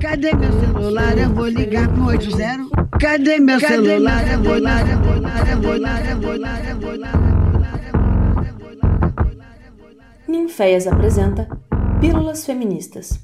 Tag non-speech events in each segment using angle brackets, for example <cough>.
Cadê meu celular? Eu vou ligar pro 80. Cadê meu celular? Eu vou ligar, eu vou ligar, eu vou ligar, eu vou ligar, eu vou ligar. Ninféias apresenta Pílulas Feministas.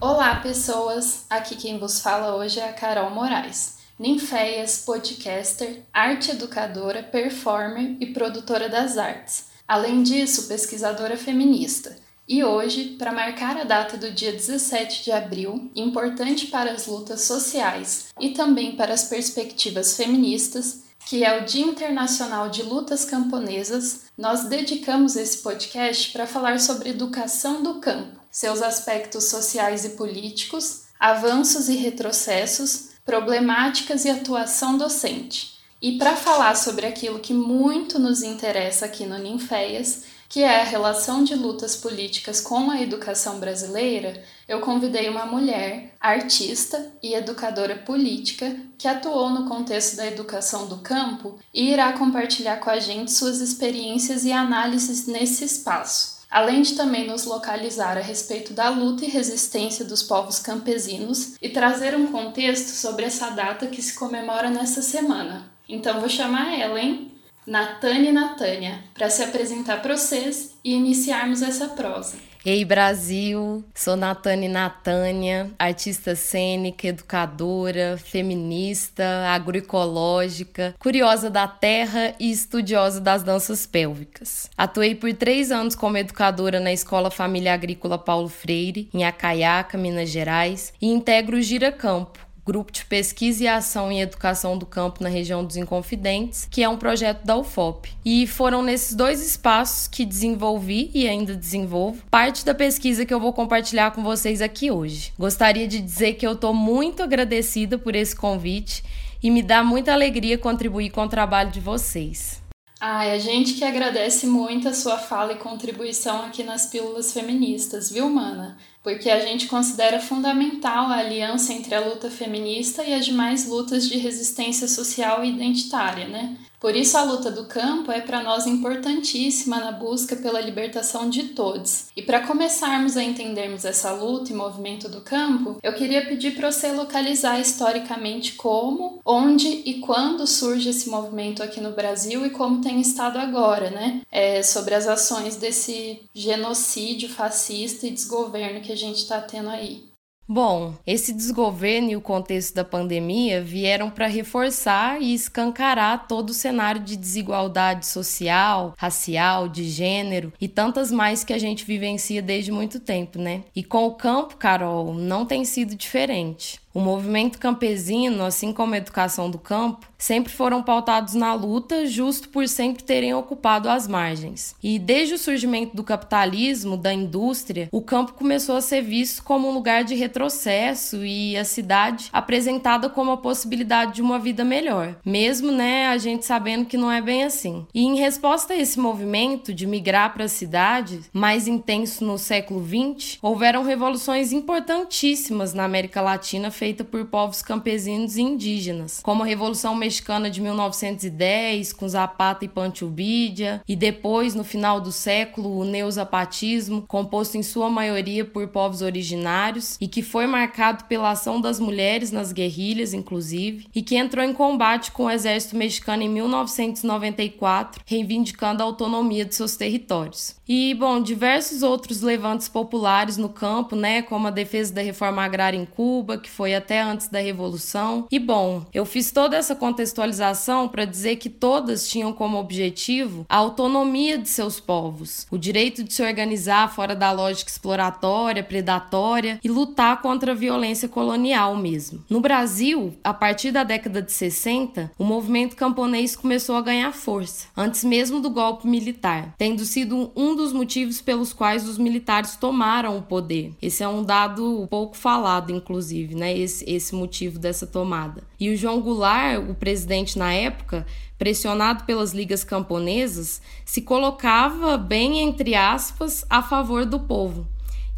Olá, pessoas! Aqui quem vos fala hoje é a Carol Moraes, ninféias, podcaster, arte educadora, performer e produtora das artes. Além disso, pesquisadora feminista. E hoje, para marcar a data do dia 17 de abril, importante para as lutas sociais e também para as perspectivas feministas, que é o Dia Internacional de Lutas Camponesas, nós dedicamos esse podcast para falar sobre educação do campo seus aspectos sociais e políticos, avanços e retrocessos, problemáticas e atuação docente. E para falar sobre aquilo que muito nos interessa aqui no Ninféias, que é a relação de lutas políticas com a educação brasileira, eu convidei uma mulher, artista e educadora política, que atuou no contexto da educação do campo e irá compartilhar com a gente suas experiências e análises nesse espaço além de também nos localizar a respeito da luta e resistência dos povos campesinos e trazer um contexto sobre essa data que se comemora nessa semana. Então vou chamar ela, hein? Natânia Natânia, para se apresentar para vocês e iniciarmos essa prosa. Ei Brasil, sou Natane Natânia, artista cênica, educadora, feminista, agroecológica, curiosa da terra e estudiosa das danças pélvicas. Atuei por três anos como educadora na Escola Família Agrícola Paulo Freire, em Acaiaca, Minas Gerais, e integro o Gira Campo, Grupo de Pesquisa e Ação em Educação do Campo na região dos Inconfidentes, que é um projeto da UFOP. E foram nesses dois espaços que desenvolvi e ainda desenvolvo parte da pesquisa que eu vou compartilhar com vocês aqui hoje. Gostaria de dizer que eu estou muito agradecida por esse convite e me dá muita alegria contribuir com o trabalho de vocês. Ai, a gente que agradece muito a sua fala e contribuição aqui nas Pílulas Feministas, viu, Mana? Porque a gente considera fundamental a aliança entre a luta feminista e as demais lutas de resistência social e identitária, né? Por isso, a luta do campo é para nós importantíssima na busca pela libertação de todos. E para começarmos a entendermos essa luta e movimento do campo, eu queria pedir para você localizar historicamente como, onde e quando surge esse movimento aqui no Brasil e como tem estado agora, né? É, sobre as ações desse genocídio fascista e desgoverno que a gente está tendo aí. Bom, esse desgoverno e o contexto da pandemia vieram para reforçar e escancarar todo o cenário de desigualdade social, racial, de gênero e tantas mais que a gente vivencia desde muito tempo, né? E com o campo, Carol, não tem sido diferente. O movimento campesino, assim como a educação do campo, sempre foram pautados na luta, justo por sempre terem ocupado as margens. E desde o surgimento do capitalismo, da indústria, o campo começou a ser visto como um lugar de retrocesso e a cidade apresentada como a possibilidade de uma vida melhor, mesmo, né, a gente sabendo que não é bem assim. E em resposta a esse movimento de migrar para a cidade, mais intenso no século XX, houveram revoluções importantíssimas na América Latina feita por povos campesinos e indígenas, como a Revolução Mexicana de 1910, com Zapata e Villa, e depois, no final do século, o neozapatismo, composto em sua maioria por povos originários e que foi marcado pela ação das mulheres nas guerrilhas, inclusive, e que entrou em combate com o exército mexicano em 1994, reivindicando a autonomia de seus territórios. E, bom, diversos outros levantes populares no campo, né, como a defesa da reforma agrária em Cuba, que foi até antes da Revolução. E, bom, eu fiz toda essa contextualização para dizer que todas tinham como objetivo a autonomia de seus povos, o direito de se organizar fora da lógica exploratória, predatória e lutar contra a violência colonial mesmo. No Brasil, a partir da década de 60, o movimento camponês começou a ganhar força, antes mesmo do golpe militar, tendo sido um dos motivos pelos quais os militares tomaram o poder. Esse é um dado pouco falado, inclusive, né? Esse, esse motivo dessa tomada. E o João Goulart, o presidente na época, pressionado pelas ligas camponesas, se colocava bem entre aspas a favor do povo.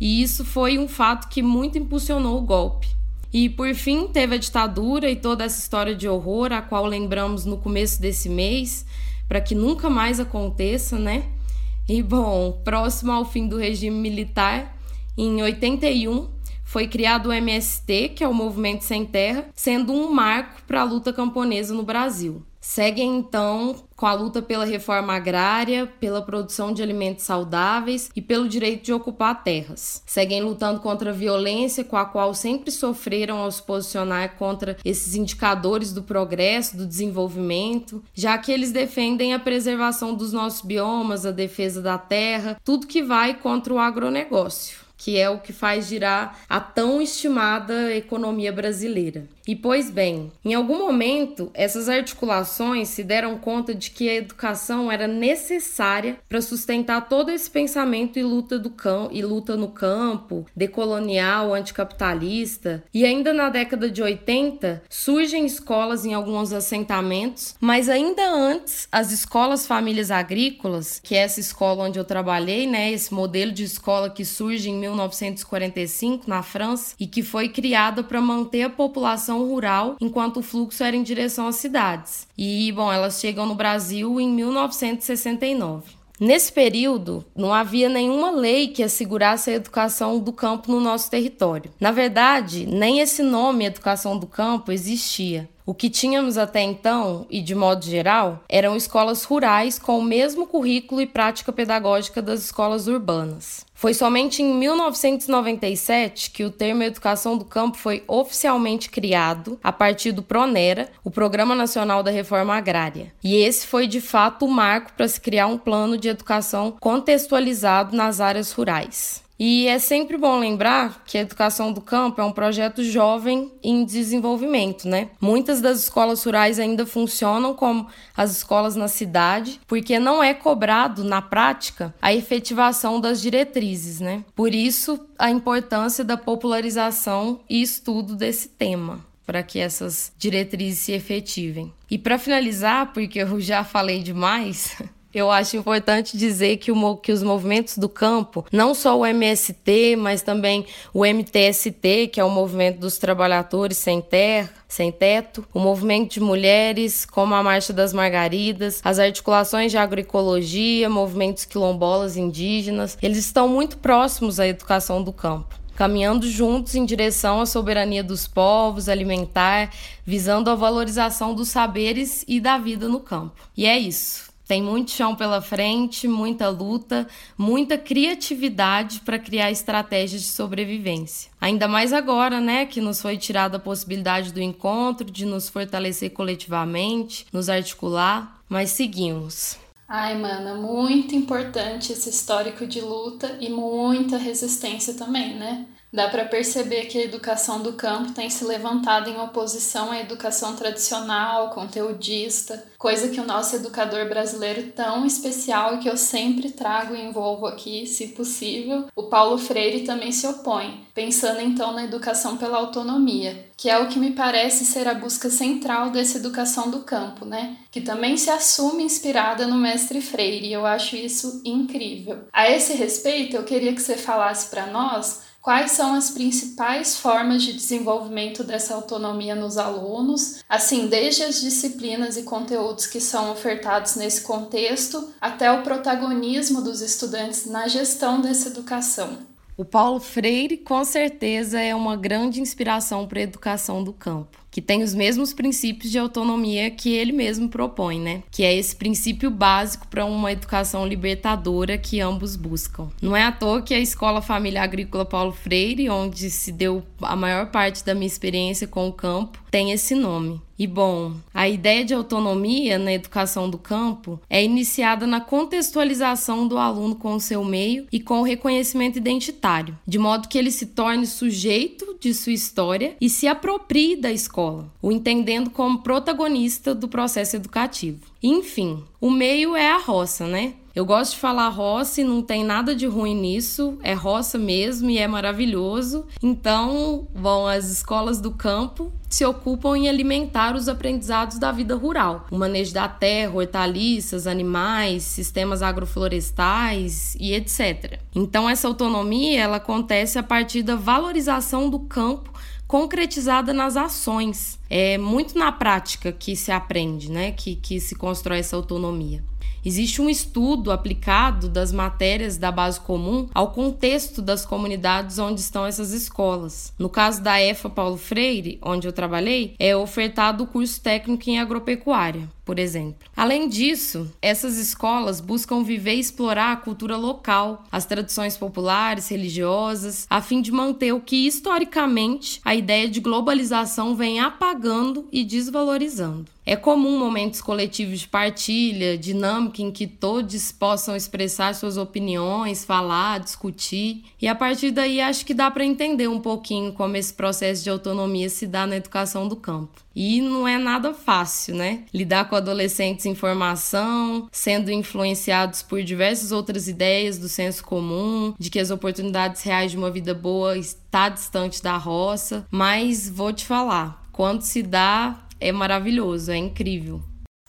E isso foi um fato que muito impulsionou o golpe. E por fim, teve a ditadura e toda essa história de horror, a qual lembramos no começo desse mês, para que nunca mais aconteça, né? E bom, próximo ao fim do regime militar, em 81, foi criado o MST, que é o Movimento Sem Terra, sendo um marco para a luta camponesa no Brasil. Seguem então com a luta pela reforma agrária, pela produção de alimentos saudáveis e pelo direito de ocupar terras. Seguem lutando contra a violência com a qual sempre sofreram ao se posicionar contra esses indicadores do progresso, do desenvolvimento, já que eles defendem a preservação dos nossos biomas, a defesa da terra, tudo que vai contra o agronegócio que é o que faz girar a tão estimada economia brasileira. E pois bem, em algum momento essas articulações se deram conta de que a educação era necessária para sustentar todo esse pensamento e luta do campo e luta no campo, decolonial, anticapitalista. E ainda na década de 80 surgem escolas em alguns assentamentos, mas ainda antes as escolas famílias agrícolas, que é essa escola onde eu trabalhei, né, esse modelo de escola que surge em 1945 na França e que foi criada para manter a população rural enquanto o fluxo era em direção às cidades. E, bom, elas chegam no Brasil em 1969. Nesse período, não havia nenhuma lei que assegurasse a educação do campo no nosso território. Na verdade, nem esse nome educação do campo existia. O que tínhamos até então, e de modo geral, eram escolas rurais com o mesmo currículo e prática pedagógica das escolas urbanas. Foi somente em 1997 que o termo Educação do Campo foi oficialmente criado a partir do PRONERA, o Programa Nacional da Reforma Agrária. E esse foi de fato o marco para se criar um plano de educação contextualizado nas áreas rurais. E é sempre bom lembrar que a educação do campo é um projeto jovem em desenvolvimento, né? Muitas das escolas rurais ainda funcionam como as escolas na cidade, porque não é cobrado na prática a efetivação das diretrizes, né? Por isso a importância da popularização e estudo desse tema para que essas diretrizes se efetivem. E para finalizar, porque eu já falei demais, <laughs> Eu acho importante dizer que, o, que os movimentos do campo, não só o MST, mas também o MTST, que é o Movimento dos Trabalhadores Sem Terra, sem teto, o movimento de mulheres, como a Marcha das Margaridas, as articulações de agroecologia, movimentos quilombolas indígenas, eles estão muito próximos à educação do campo caminhando juntos em direção à soberania dos povos alimentar, visando a valorização dos saberes e da vida no campo. E é isso. Tem muito chão pela frente, muita luta, muita criatividade para criar estratégias de sobrevivência. Ainda mais agora, né, que nos foi tirada a possibilidade do encontro, de nos fortalecer coletivamente, nos articular, mas seguimos. Ai, mana, muito importante esse histórico de luta e muita resistência também, né? Dá para perceber que a educação do campo tem se levantado em oposição à educação tradicional, conteudista, coisa que o nosso educador brasileiro tão especial e que eu sempre trago e envolvo aqui, se possível, o Paulo Freire também se opõe, pensando então na educação pela autonomia, que é o que me parece ser a busca central dessa educação do campo, né? Que também se assume inspirada no mestre Freire, e eu acho isso incrível. A esse respeito, eu queria que você falasse para nós Quais são as principais formas de desenvolvimento dessa autonomia nos alunos, assim, desde as disciplinas e conteúdos que são ofertados nesse contexto, até o protagonismo dos estudantes na gestão dessa educação? O Paulo Freire, com certeza, é uma grande inspiração para a educação do campo que tem os mesmos princípios de autonomia que ele mesmo propõe, né? Que é esse princípio básico para uma educação libertadora que ambos buscam. Não é à toa que a Escola Família Agrícola Paulo Freire, onde se deu a maior parte da minha experiência com o campo, tem esse nome. E bom, a ideia de autonomia na educação do campo é iniciada na contextualização do aluno com o seu meio e com o reconhecimento identitário, de modo que ele se torne sujeito de sua história e se aproprie da escola, o entendendo como protagonista do processo educativo. Enfim, o meio é a roça, né? Eu gosto de falar roça e não tem nada de ruim nisso, é roça mesmo e é maravilhoso. Então, bom, as escolas do campo se ocupam em alimentar os aprendizados da vida rural, o manejo da terra, hortaliças, animais, sistemas agroflorestais e etc. Então, essa autonomia ela acontece a partir da valorização do campo concretizada nas ações. É muito na prática que se aprende, né? Que, que se constrói essa autonomia. Existe um estudo aplicado das matérias da base comum ao contexto das comunidades onde estão essas escolas. No caso da EFA Paulo Freire, onde eu trabalhei, é ofertado o curso técnico em agropecuária por exemplo. Além disso, essas escolas buscam viver e explorar a cultura local, as tradições populares, religiosas, a fim de manter o que historicamente a ideia de globalização vem apagando e desvalorizando. É comum momentos coletivos de partilha, dinâmica em que todos possam expressar suas opiniões, falar, discutir, e a partir daí acho que dá para entender um pouquinho como esse processo de autonomia se dá na educação do campo. E não é nada fácil, né? Lidar com adolescentes em formação, sendo influenciados por diversas outras ideias do senso comum, de que as oportunidades reais de uma vida boa está distante da roça, mas vou te falar, quando se dá é maravilhoso, é incrível.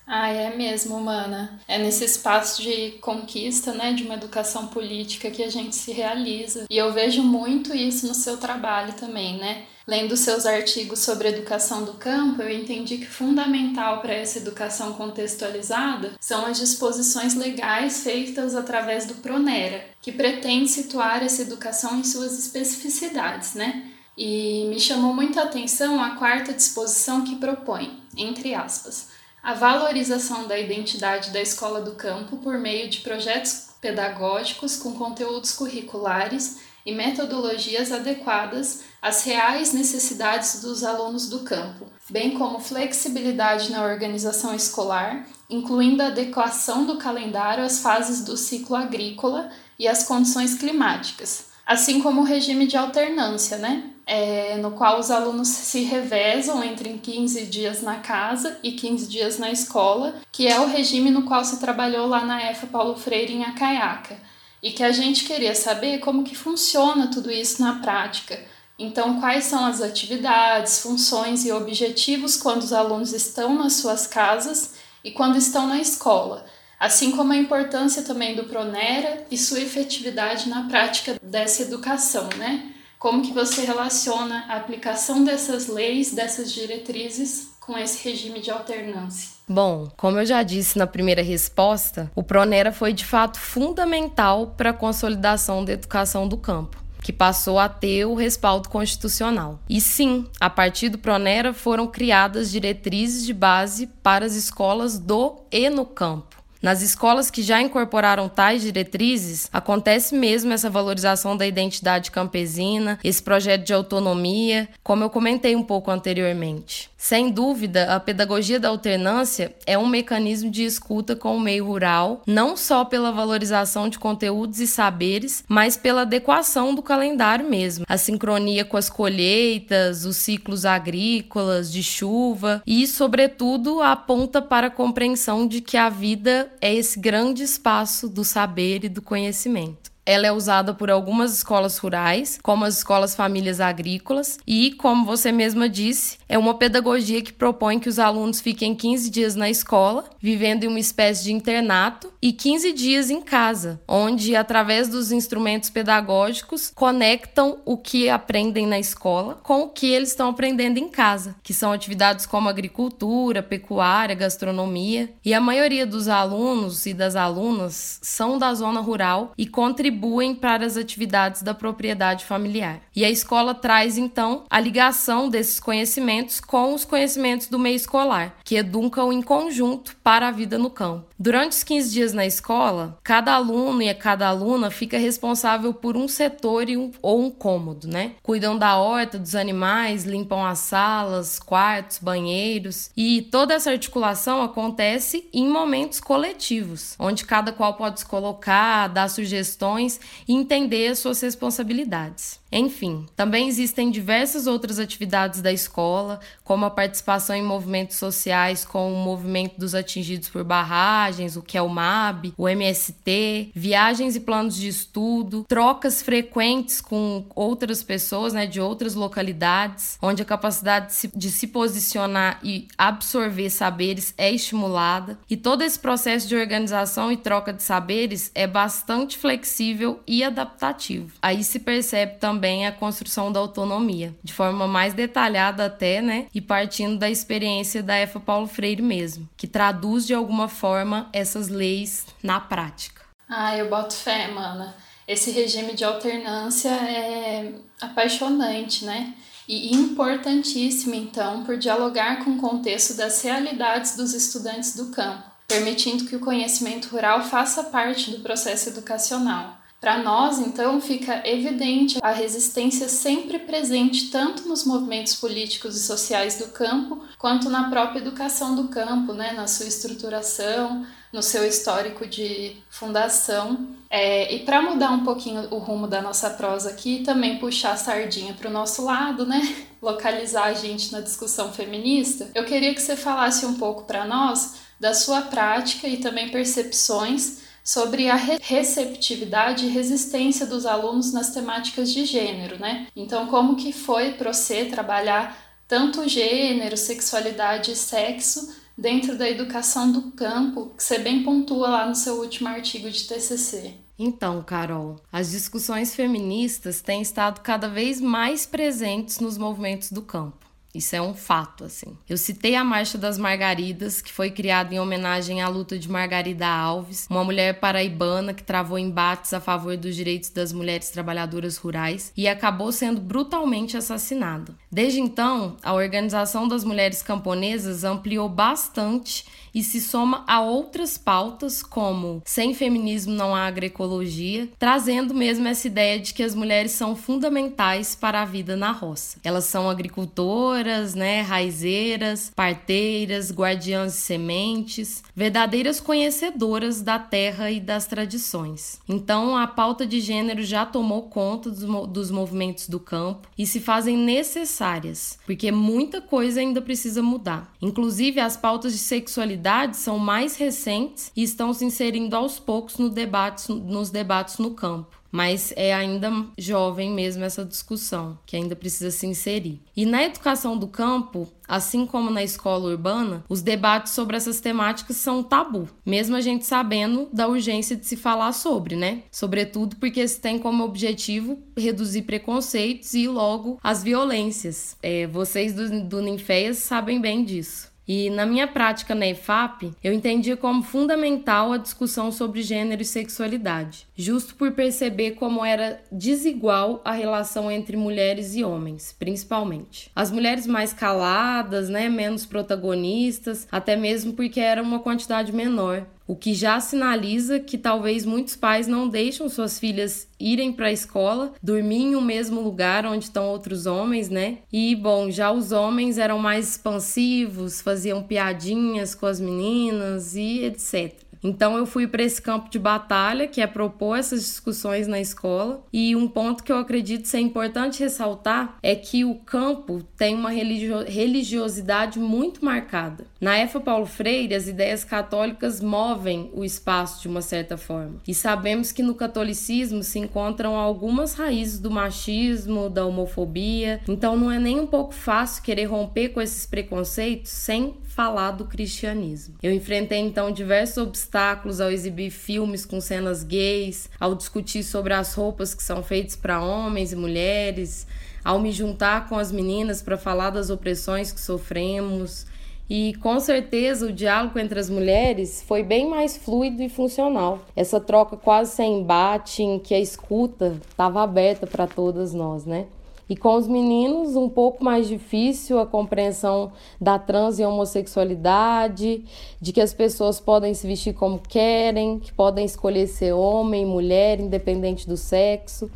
Ah, é mesmo, mana. É nesse espaço de conquista, né, de uma educação política que a gente se realiza. E eu vejo muito isso no seu trabalho também, né? Lendo seus artigos sobre educação do campo, eu entendi que fundamental para essa educação contextualizada são as disposições legais feitas através do Pronera, que pretende situar essa educação em suas especificidades, né? E me chamou muito a atenção a quarta disposição que propõe, entre aspas, a valorização da identidade da escola do campo por meio de projetos pedagógicos com conteúdos curriculares e metodologias adequadas às reais necessidades dos alunos do campo, bem como flexibilidade na organização escolar, incluindo a adequação do calendário às fases do ciclo agrícola e às condições climáticas, assim como o regime de alternância, né? É, no qual os alunos se revezam entre 15 dias na casa e 15 dias na escola, que é o regime no qual se trabalhou lá na EFA Paulo Freire em Acaiaca e que a gente queria saber como que funciona tudo isso na prática. Então, quais são as atividades, funções e objetivos quando os alunos estão nas suas casas e quando estão na escola, assim como a importância também do Pronera e sua efetividade na prática dessa educação, né? Como que você relaciona a aplicação dessas leis, dessas diretrizes com esse regime de alternância? Bom, como eu já disse na primeira resposta, o Pronera foi de fato fundamental para a consolidação da educação do campo que passou a ter o respaldo constitucional. E sim, a partir do Pronera foram criadas diretrizes de base para as escolas do e no campo. Nas escolas que já incorporaram tais diretrizes, acontece mesmo essa valorização da identidade campesina, esse projeto de autonomia, como eu comentei um pouco anteriormente. Sem dúvida, a pedagogia da alternância é um mecanismo de escuta com o meio rural, não só pela valorização de conteúdos e saberes, mas pela adequação do calendário mesmo, a sincronia com as colheitas, os ciclos agrícolas, de chuva e, sobretudo, aponta para a compreensão de que a vida é esse grande espaço do saber e do conhecimento. Ela é usada por algumas escolas rurais, como as escolas famílias agrícolas, e, como você mesma disse, é uma pedagogia que propõe que os alunos fiquem 15 dias na escola, vivendo em uma espécie de internato, e 15 dias em casa, onde, através dos instrumentos pedagógicos, conectam o que aprendem na escola com o que eles estão aprendendo em casa, que são atividades como agricultura, pecuária, gastronomia. E a maioria dos alunos e das alunas são da zona rural e contribuem contribuem para as atividades da propriedade familiar. E a escola traz então a ligação desses conhecimentos com os conhecimentos do meio escolar, que educam em conjunto para a vida no campo. Durante os 15 dias na escola, cada aluno e cada aluna fica responsável por um setor um, ou um cômodo, né? Cuidam da horta, dos animais, limpam as salas, quartos, banheiros e toda essa articulação acontece em momentos coletivos, onde cada qual pode se colocar, dar sugestões e entender as suas responsabilidades. Enfim, também existem diversas outras atividades da escola, como a participação em movimentos sociais com o movimento dos atingidos por barragens, o que é o MAB, o MST, viagens e planos de estudo, trocas frequentes com outras pessoas, né, de outras localidades, onde a capacidade de se, de se posicionar e absorver saberes é estimulada. E todo esse processo de organização e troca de saberes é bastante flexível e adaptativo. Aí se percebe também também a construção da autonomia, de forma mais detalhada até, né? E partindo da experiência da EFA Paulo Freire mesmo, que traduz de alguma forma essas leis na prática. Ah, eu boto fé, mana. Esse regime de alternância é apaixonante, né? E importantíssimo, então, por dialogar com o contexto das realidades dos estudantes do campo, permitindo que o conhecimento rural faça parte do processo educacional. Para nós, então, fica evidente a resistência sempre presente tanto nos movimentos políticos e sociais do campo, quanto na própria educação do campo, né, na sua estruturação, no seu histórico de fundação. É, e para mudar um pouquinho o rumo da nossa prosa aqui, também puxar a sardinha para o nosso lado, né? <laughs> Localizar a gente na discussão feminista, eu queria que você falasse um pouco para nós da sua prática e também percepções sobre a receptividade e resistência dos alunos nas temáticas de gênero, né? Então, como que foi para você trabalhar tanto gênero, sexualidade e sexo dentro da educação do campo, que você bem pontua lá no seu último artigo de TCC. Então, Carol, as discussões feministas têm estado cada vez mais presentes nos movimentos do campo. Isso é um fato, assim. Eu citei a Marcha das Margaridas, que foi criada em homenagem à luta de Margarida Alves, uma mulher paraibana que travou embates a favor dos direitos das mulheres trabalhadoras rurais e acabou sendo brutalmente assassinada. Desde então, a Organização das Mulheres Camponesas ampliou bastante e se soma a outras pautas como sem feminismo não há agroecologia, trazendo mesmo essa ideia de que as mulheres são fundamentais para a vida na roça. Elas são agricultoras, né, raizeiras, parteiras, guardiãs de sementes, verdadeiras conhecedoras da terra e das tradições. Então, a pauta de gênero já tomou conta dos, dos movimentos do campo e se fazem necessárias, porque muita coisa ainda precisa mudar. Inclusive, as pautas de sexualidade são mais recentes e estão se inserindo aos poucos no debate, nos debates no campo mas é ainda jovem mesmo essa discussão, que ainda precisa se inserir. E na educação do campo, assim como na escola urbana, os debates sobre essas temáticas são tabu, mesmo a gente sabendo da urgência de se falar sobre, né? Sobretudo porque se tem como objetivo reduzir preconceitos e logo as violências. É, vocês do, do Ninféias sabem bem disso. E na minha prática na EFAP, eu entendi como fundamental a discussão sobre gênero e sexualidade, justo por perceber como era desigual a relação entre mulheres e homens, principalmente. As mulheres mais caladas, né, menos protagonistas, até mesmo porque era uma quantidade menor o que já sinaliza que talvez muitos pais não deixam suas filhas irem para a escola, dormir em um mesmo lugar onde estão outros homens, né? E bom, já os homens eram mais expansivos, faziam piadinhas com as meninas e etc. Então eu fui para esse campo de batalha, que é propor essas discussões na escola. E um ponto que eu acredito ser importante ressaltar é que o campo tem uma religio religiosidade muito marcada. Na EFA Paulo Freire, as ideias católicas movem o espaço de uma certa forma. E sabemos que no catolicismo se encontram algumas raízes do machismo, da homofobia. Então não é nem um pouco fácil querer romper com esses preconceitos sem falar do cristianismo. Eu enfrentei então diversos obstáculos ao exibir filmes com cenas gays, ao discutir sobre as roupas que são feitas para homens e mulheres, ao me juntar com as meninas para falar das opressões que sofremos. E com certeza o diálogo entre as mulheres foi bem mais fluido e funcional. Essa troca quase sem embate, em que a escuta estava aberta para todas nós, né? E com os meninos, um pouco mais difícil a compreensão da trans e homossexualidade, de que as pessoas podem se vestir como querem, que podem escolher ser homem, mulher, independente do sexo.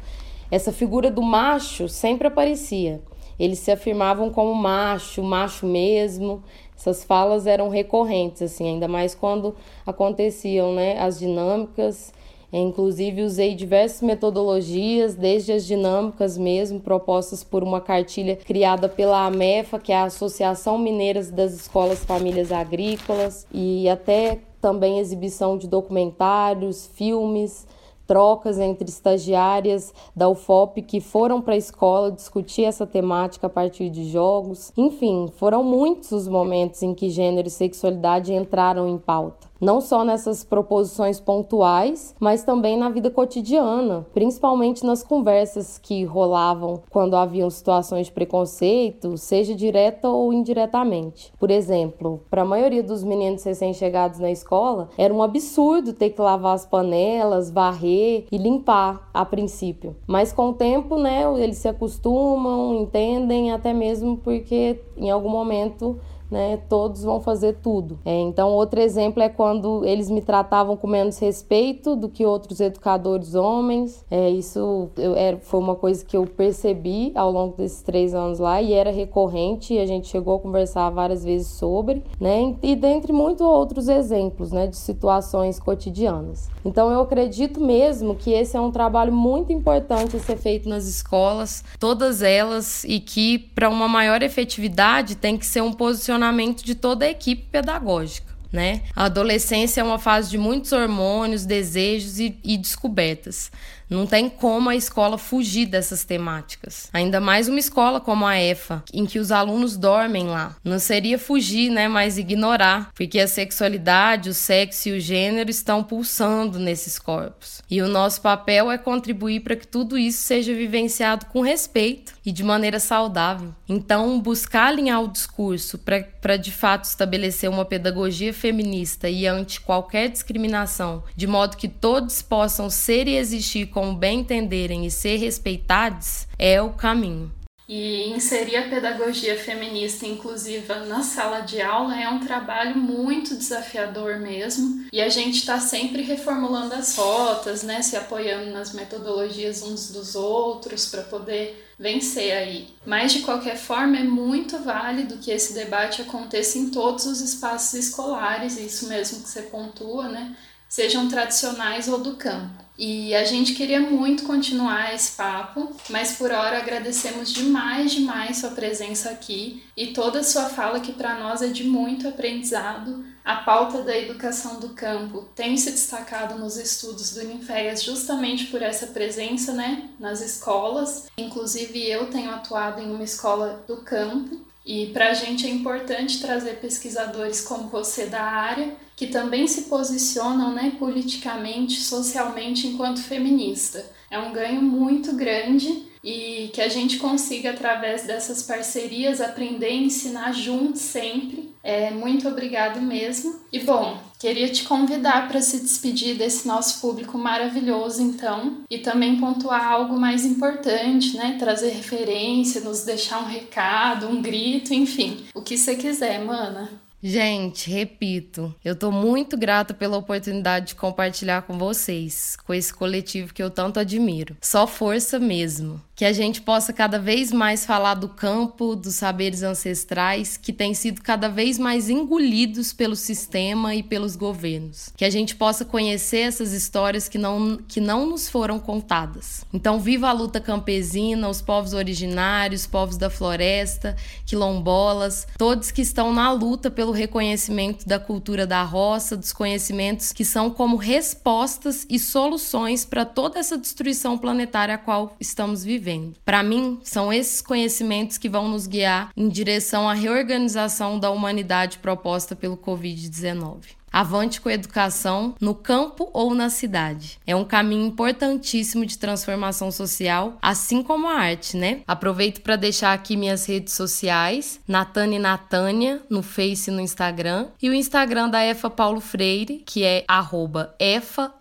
Essa figura do macho sempre aparecia. Eles se afirmavam como macho, macho mesmo. Essas falas eram recorrentes, assim, ainda mais quando aconteciam, né, as dinâmicas inclusive, usei diversas metodologias, desde as dinâmicas mesmo, propostas por uma cartilha criada pela AMEFA, que é a Associação Mineiras das Escolas Famílias Agrícolas, e até também exibição de documentários, filmes, trocas entre estagiárias da UFOP que foram para a escola discutir essa temática a partir de jogos. Enfim, foram muitos os momentos em que gênero e sexualidade entraram em pauta. Não só nessas proposições pontuais, mas também na vida cotidiana, principalmente nas conversas que rolavam quando haviam situações de preconceito, seja direta ou indiretamente. Por exemplo, para a maioria dos meninos recém-chegados na escola, era um absurdo ter que lavar as panelas, varrer e limpar a princípio. Mas com o tempo, né, eles se acostumam, entendem, até mesmo porque em algum momento né, todos vão fazer tudo. É, então, outro exemplo é quando eles me tratavam com menos respeito do que outros educadores homens. É, isso eu, era, foi uma coisa que eu percebi ao longo desses três anos lá e era recorrente e a gente chegou a conversar várias vezes sobre, né, e dentre muitos outros exemplos, né, de situações cotidianas. Então, eu acredito mesmo que esse é um trabalho muito importante a ser feito nas escolas, todas elas, e que para uma maior efetividade tem que ser um posicionamento funcionamento de toda a equipe pedagógica. Né? A adolescência é uma fase de muitos hormônios, desejos e, e descobertas. Não tem como a escola fugir dessas temáticas. Ainda mais uma escola como a EFA, em que os alunos dormem lá. Não seria fugir, né, mas ignorar, porque a sexualidade, o sexo e o gênero estão pulsando nesses corpos. E o nosso papel é contribuir para que tudo isso seja vivenciado com respeito e de maneira saudável. Então, buscar alinhar o discurso para de fato estabelecer uma pedagogia feminista e anti qualquer discriminação, de modo que todos possam ser e existir como bem entenderem e ser respeitados é o caminho. E inserir a pedagogia feminista inclusiva na sala de aula é um trabalho muito desafiador mesmo. E a gente está sempre reformulando as rotas, né? Se apoiando nas metodologias uns dos outros para poder vencer aí. Mas de qualquer forma é muito válido que esse debate aconteça em todos os espaços escolares, isso mesmo que você pontua, né? Sejam tradicionais ou do campo. E a gente queria muito continuar esse papo, mas por hora agradecemos demais, demais sua presença aqui e toda a sua fala que para nós é de muito aprendizado. A pauta da educação do campo tem se destacado nos estudos do Ninféias justamente por essa presença, né, nas escolas. Inclusive eu tenho atuado em uma escola do campo e para a gente é importante trazer pesquisadores como você da área, que também se posicionam né, politicamente, socialmente enquanto feminista. É um ganho muito grande e que a gente consiga, através dessas parcerias, aprender e ensinar juntos sempre. É, muito obrigado mesmo. E bom, queria te convidar para se despedir desse nosso público maravilhoso, então, e também pontuar algo mais importante, né? Trazer referência, nos deixar um recado, um grito, enfim, o que você quiser, mana. Gente, repito, eu tô muito grata pela oportunidade de compartilhar com vocês, com esse coletivo que eu tanto admiro. Só força mesmo que a gente possa cada vez mais falar do campo, dos saberes ancestrais que têm sido cada vez mais engolidos pelo sistema e pelos governos. Que a gente possa conhecer essas histórias que não, que não nos foram contadas. Então, viva a luta campesina, os povos originários, povos da floresta, quilombolas, todos que estão na luta pelo reconhecimento da cultura da roça, dos conhecimentos que são como respostas e soluções para toda essa destruição planetária a qual estamos vivendo. Para mim, são esses conhecimentos que vão nos guiar em direção à reorganização da humanidade proposta pelo Covid-19. Avante com educação no campo ou na cidade. É um caminho importantíssimo de transformação social, assim como a arte, né? Aproveito para deixar aqui minhas redes sociais, Natane Natânia, no Face e no Instagram, e o Instagram da EFA Paulo Freire, que é arroba EFA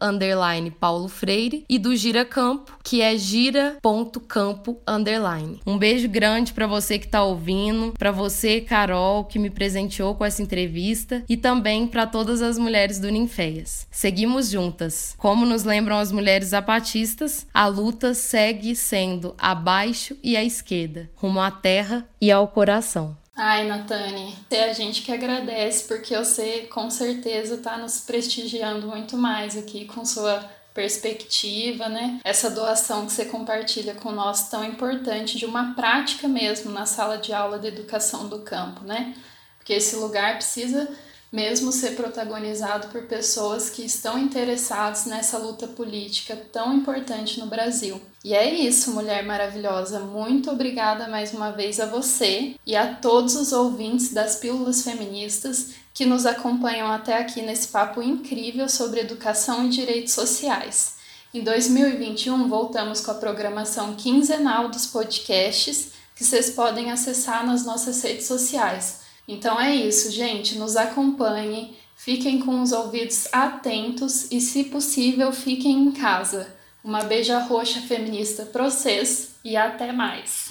Paulo Freire, e do Gira Campo, que é gira.campo underline. Um beijo grande para você que está ouvindo, para você, Carol, que me presenteou com essa entrevista, e também para todas todas as mulheres do Ninféias. Seguimos juntas. Como nos lembram as mulheres zapatistas, a luta segue sendo abaixo e à esquerda, rumo à terra e ao coração. Ai, Natane, é a gente que agradece, porque você com certeza está nos prestigiando muito mais aqui com sua perspectiva, né? Essa doação que você compartilha com nós tão importante de uma prática mesmo na sala de aula de educação do campo, né? Porque esse lugar precisa mesmo ser protagonizado por pessoas que estão interessadas nessa luta política tão importante no Brasil. E é isso, mulher maravilhosa. Muito obrigada mais uma vez a você e a todos os ouvintes das Pílulas Feministas que nos acompanham até aqui nesse papo incrível sobre educação e direitos sociais. Em 2021, voltamos com a programação quinzenal dos podcasts que vocês podem acessar nas nossas redes sociais. Então é isso, gente. Nos acompanhem, fiquem com os ouvidos atentos e, se possível, fiquem em casa. Uma beija roxa feminista para vocês e até mais!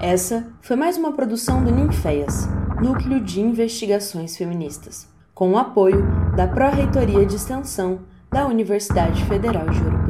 Essa foi mais uma produção do Ninféias, Núcleo de Investigações Feministas, com o apoio da Pró-Reitoria de Extensão da Universidade Federal de Uruguai.